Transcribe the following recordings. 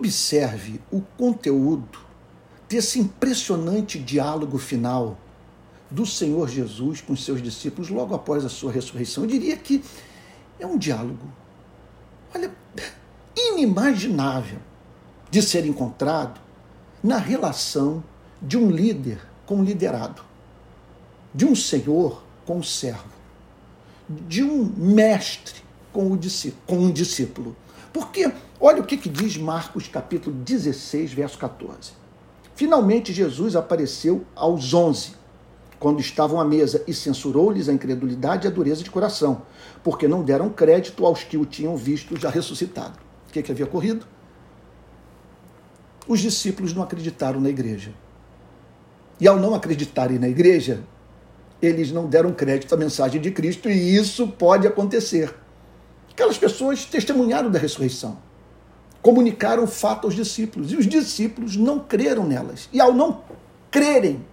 Observe o conteúdo desse impressionante diálogo final do Senhor Jesus com os seus discípulos logo após a sua ressurreição. Eu diria que é um diálogo, olha, inimaginável de ser encontrado na relação de um líder com um liderado, de um senhor com um servo, de um mestre com, o com um discípulo. Porque, olha o que, que diz Marcos capítulo 16, verso 14. Finalmente Jesus apareceu aos onze, quando estavam à mesa, e censurou-lhes a incredulidade e a dureza de coração, porque não deram crédito aos que o tinham visto já ressuscitado. O que, que havia ocorrido? Os discípulos não acreditaram na igreja. E ao não acreditarem na igreja, eles não deram crédito à mensagem de Cristo, e isso pode acontecer. Aquelas pessoas testemunharam da ressurreição, comunicaram o fato aos discípulos, e os discípulos não creram nelas. E ao não crerem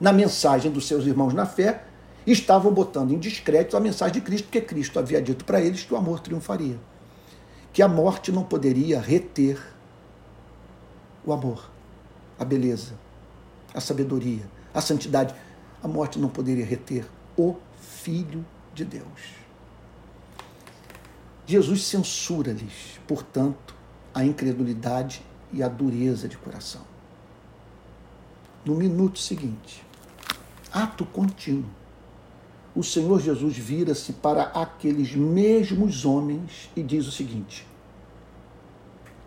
na mensagem dos seus irmãos na fé, estavam botando em descrédito a mensagem de Cristo, porque Cristo havia dito para eles que o amor triunfaria, que a morte não poderia reter o amor, a beleza, a sabedoria, a santidade. A morte não poderia reter o Filho de Deus. Jesus censura-lhes, portanto, a incredulidade e a dureza de coração. No minuto seguinte, ato contínuo, o Senhor Jesus vira-se para aqueles mesmos homens e diz o seguinte: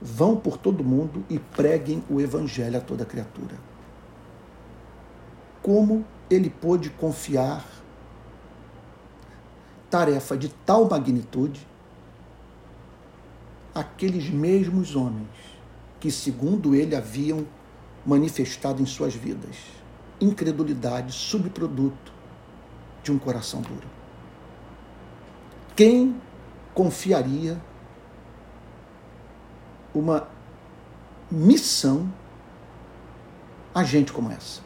Vão por todo mundo e preguem o evangelho a toda criatura. Como ele pôde confiar tarefa de tal magnitude aqueles mesmos homens que, segundo ele, haviam manifestado em suas vidas incredulidade, subproduto de um coração duro. Quem confiaria uma missão a gente como essa?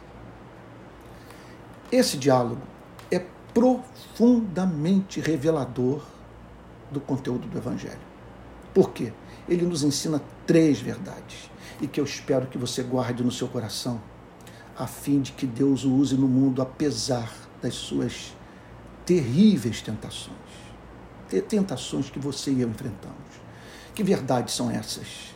Esse diálogo é profundamente revelador do conteúdo do Evangelho. Por quê? Ele nos ensina três verdades e que eu espero que você guarde no seu coração, a fim de que Deus o use no mundo apesar das suas terríveis tentações. Tentações que você e eu enfrentamos. Que verdades são essas?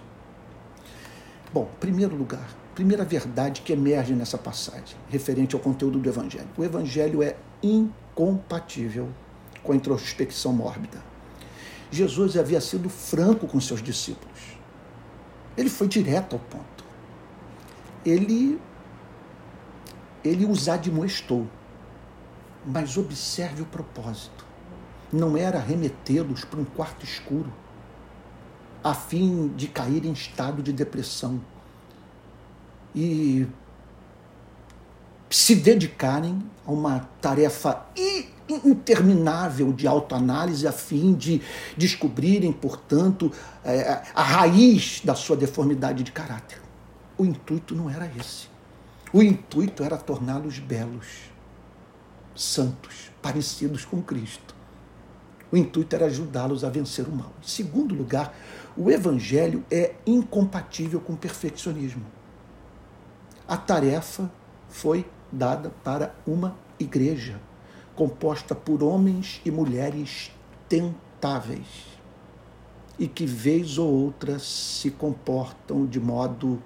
Bom, primeiro lugar, primeira verdade que emerge nessa passagem, referente ao conteúdo do Evangelho. O Evangelho é incompatível com a introspecção mórbida. Jesus havia sido franco com seus discípulos. Ele foi direto ao ponto. Ele, ele os admoestou. Mas observe o propósito. Não era remetê-los para um quarto escuro, a fim de cair em estado de depressão e se dedicarem a uma tarefa interminável de autoanálise a fim de descobrirem, portanto, é, a raiz da sua deformidade de caráter. O intuito não era esse. O intuito era torná-los belos, santos, parecidos com Cristo. O intuito era ajudá-los a vencer o mal. Em segundo lugar, o evangelho é incompatível com o perfeccionismo. A tarefa foi dada para uma igreja composta por homens e mulheres tentáveis e que, vez ou outra, se comportam de modo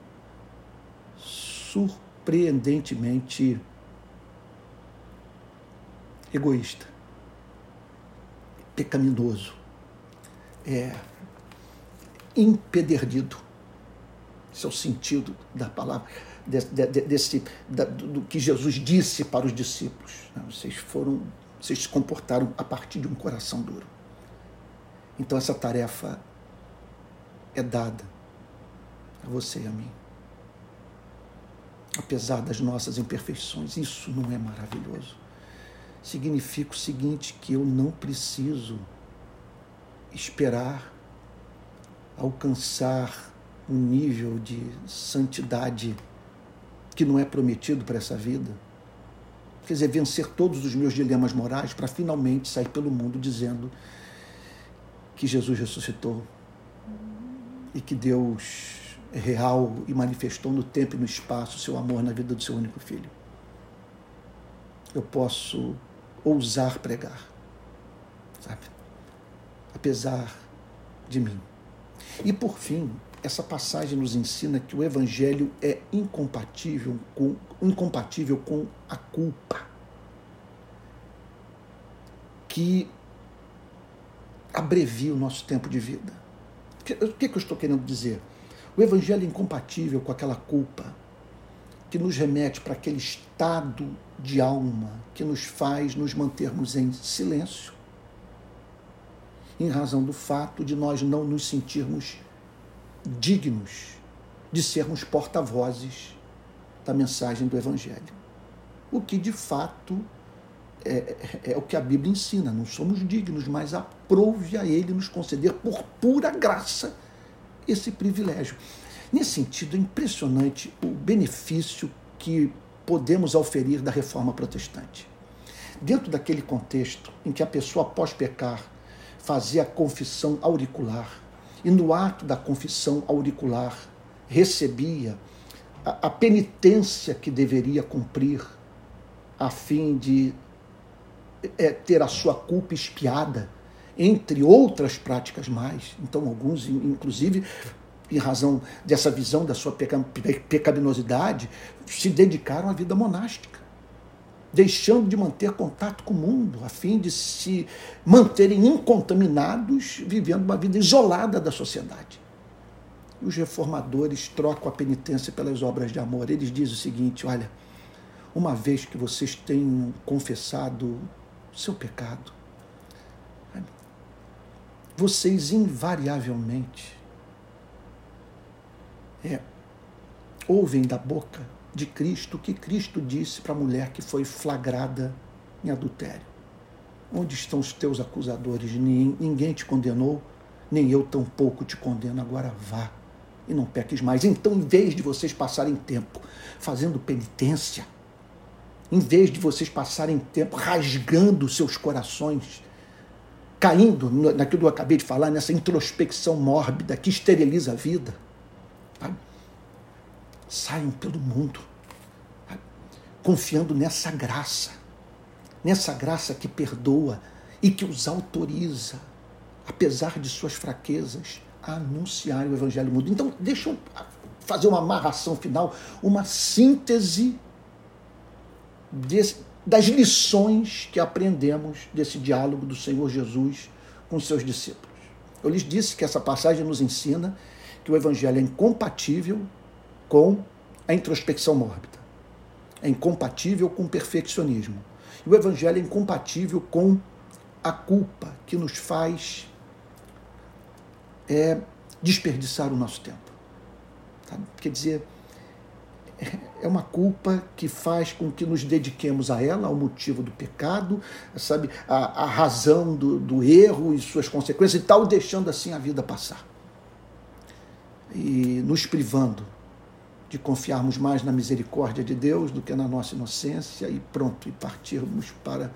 surpreendentemente egoísta, pecaminoso, é, empedernido. Esse é o sentido da palavra desse, desse da, do que Jesus disse para os discípulos. Né? Vocês foram, vocês se comportaram a partir de um coração duro. Então essa tarefa é dada a você e a mim. Apesar das nossas imperfeições, isso não é maravilhoso. Significa o seguinte: que eu não preciso esperar alcançar um nível de santidade que não é prometido para essa vida. Quer dizer, vencer todos os meus dilemas morais para finalmente sair pelo mundo dizendo que Jesus ressuscitou e que Deus real e manifestou no tempo e no espaço seu amor na vida do seu único filho. Eu posso ousar pregar, sabe? Apesar de mim. E por fim, essa passagem nos ensina que o evangelho é incompatível com, incompatível com a culpa. Que abrevia o nosso tempo de vida. O que, que eu estou querendo dizer? O evangelho é incompatível com aquela culpa que nos remete para aquele estado de alma que nos faz nos mantermos em silêncio, em razão do fato de nós não nos sentirmos dignos de sermos porta-vozes da mensagem do Evangelho. O que de fato é, é, é, o que a Bíblia ensina. Não somos dignos, mas aprove a Ele nos conceder por pura graça esse privilégio. Nesse sentido, é impressionante o benefício que podemos auferir da reforma protestante. Dentro daquele contexto em que a pessoa, após pecar, fazia a confissão auricular, e no ato da confissão auricular recebia a, a penitência que deveria cumprir a fim de é, ter a sua culpa espiada, entre outras práticas mais. Então, alguns, inclusive, em razão dessa visão da sua pecaminosidade, se dedicaram à vida monástica deixando de manter contato com o mundo, a fim de se manterem incontaminados, vivendo uma vida isolada da sociedade. Os reformadores trocam a penitência pelas obras de amor. Eles dizem o seguinte: olha, uma vez que vocês tenham confessado seu pecado, vocês invariavelmente é, ouvem da boca de Cristo que Cristo disse para a mulher que foi flagrada em adultério. Onde estão os teus acusadores? Ninguém te condenou, nem eu tampouco te condeno. Agora vá e não peques mais. Então, em vez de vocês passarem tempo fazendo penitência, em vez de vocês passarem tempo rasgando seus corações, caindo naquilo que eu acabei de falar, nessa introspecção mórbida que esteriliza a vida, saiam pelo mundo, confiando nessa graça, nessa graça que perdoa e que os autoriza, apesar de suas fraquezas, a anunciar o Evangelho mudo. Então, deixa eu fazer uma amarração final, uma síntese desse, das lições que aprendemos desse diálogo do Senhor Jesus com seus discípulos. Eu lhes disse que essa passagem nos ensina que o Evangelho é incompatível com a introspecção mórbida. É incompatível com o perfeccionismo. E o evangelho é incompatível com a culpa que nos faz é, desperdiçar o nosso tempo. Tá? Quer dizer, é uma culpa que faz com que nos dediquemos a ela, ao motivo do pecado, sabe, a, a razão do, do erro e suas consequências e tal, deixando assim a vida passar. E nos privando de confiarmos mais na misericórdia de Deus do que na nossa inocência e pronto, e partirmos para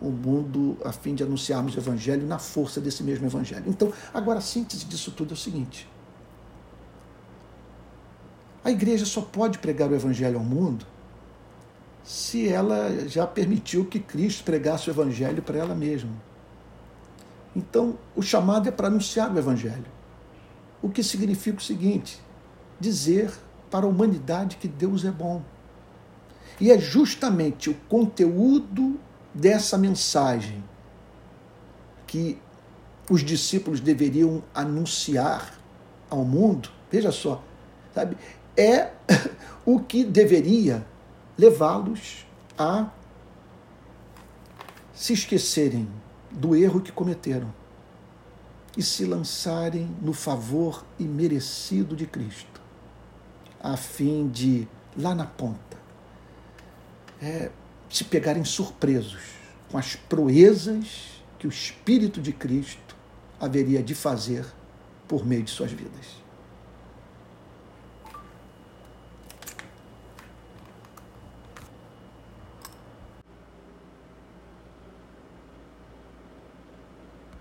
o mundo a fim de anunciarmos o Evangelho na força desse mesmo Evangelho. Então, agora a síntese disso tudo é o seguinte: a igreja só pode pregar o Evangelho ao mundo se ela já permitiu que Cristo pregasse o Evangelho para ela mesma. Então, o chamado é para anunciar o Evangelho. O que significa o seguinte: dizer para a humanidade que Deus é bom. E é justamente o conteúdo dessa mensagem que os discípulos deveriam anunciar ao mundo. Veja só, sabe? É o que deveria levá-los a se esquecerem do erro que cometeram e se lançarem no favor imerecido de Cristo a fim de, lá na ponta, é, se pegarem surpresos com as proezas que o Espírito de Cristo haveria de fazer por meio de suas vidas.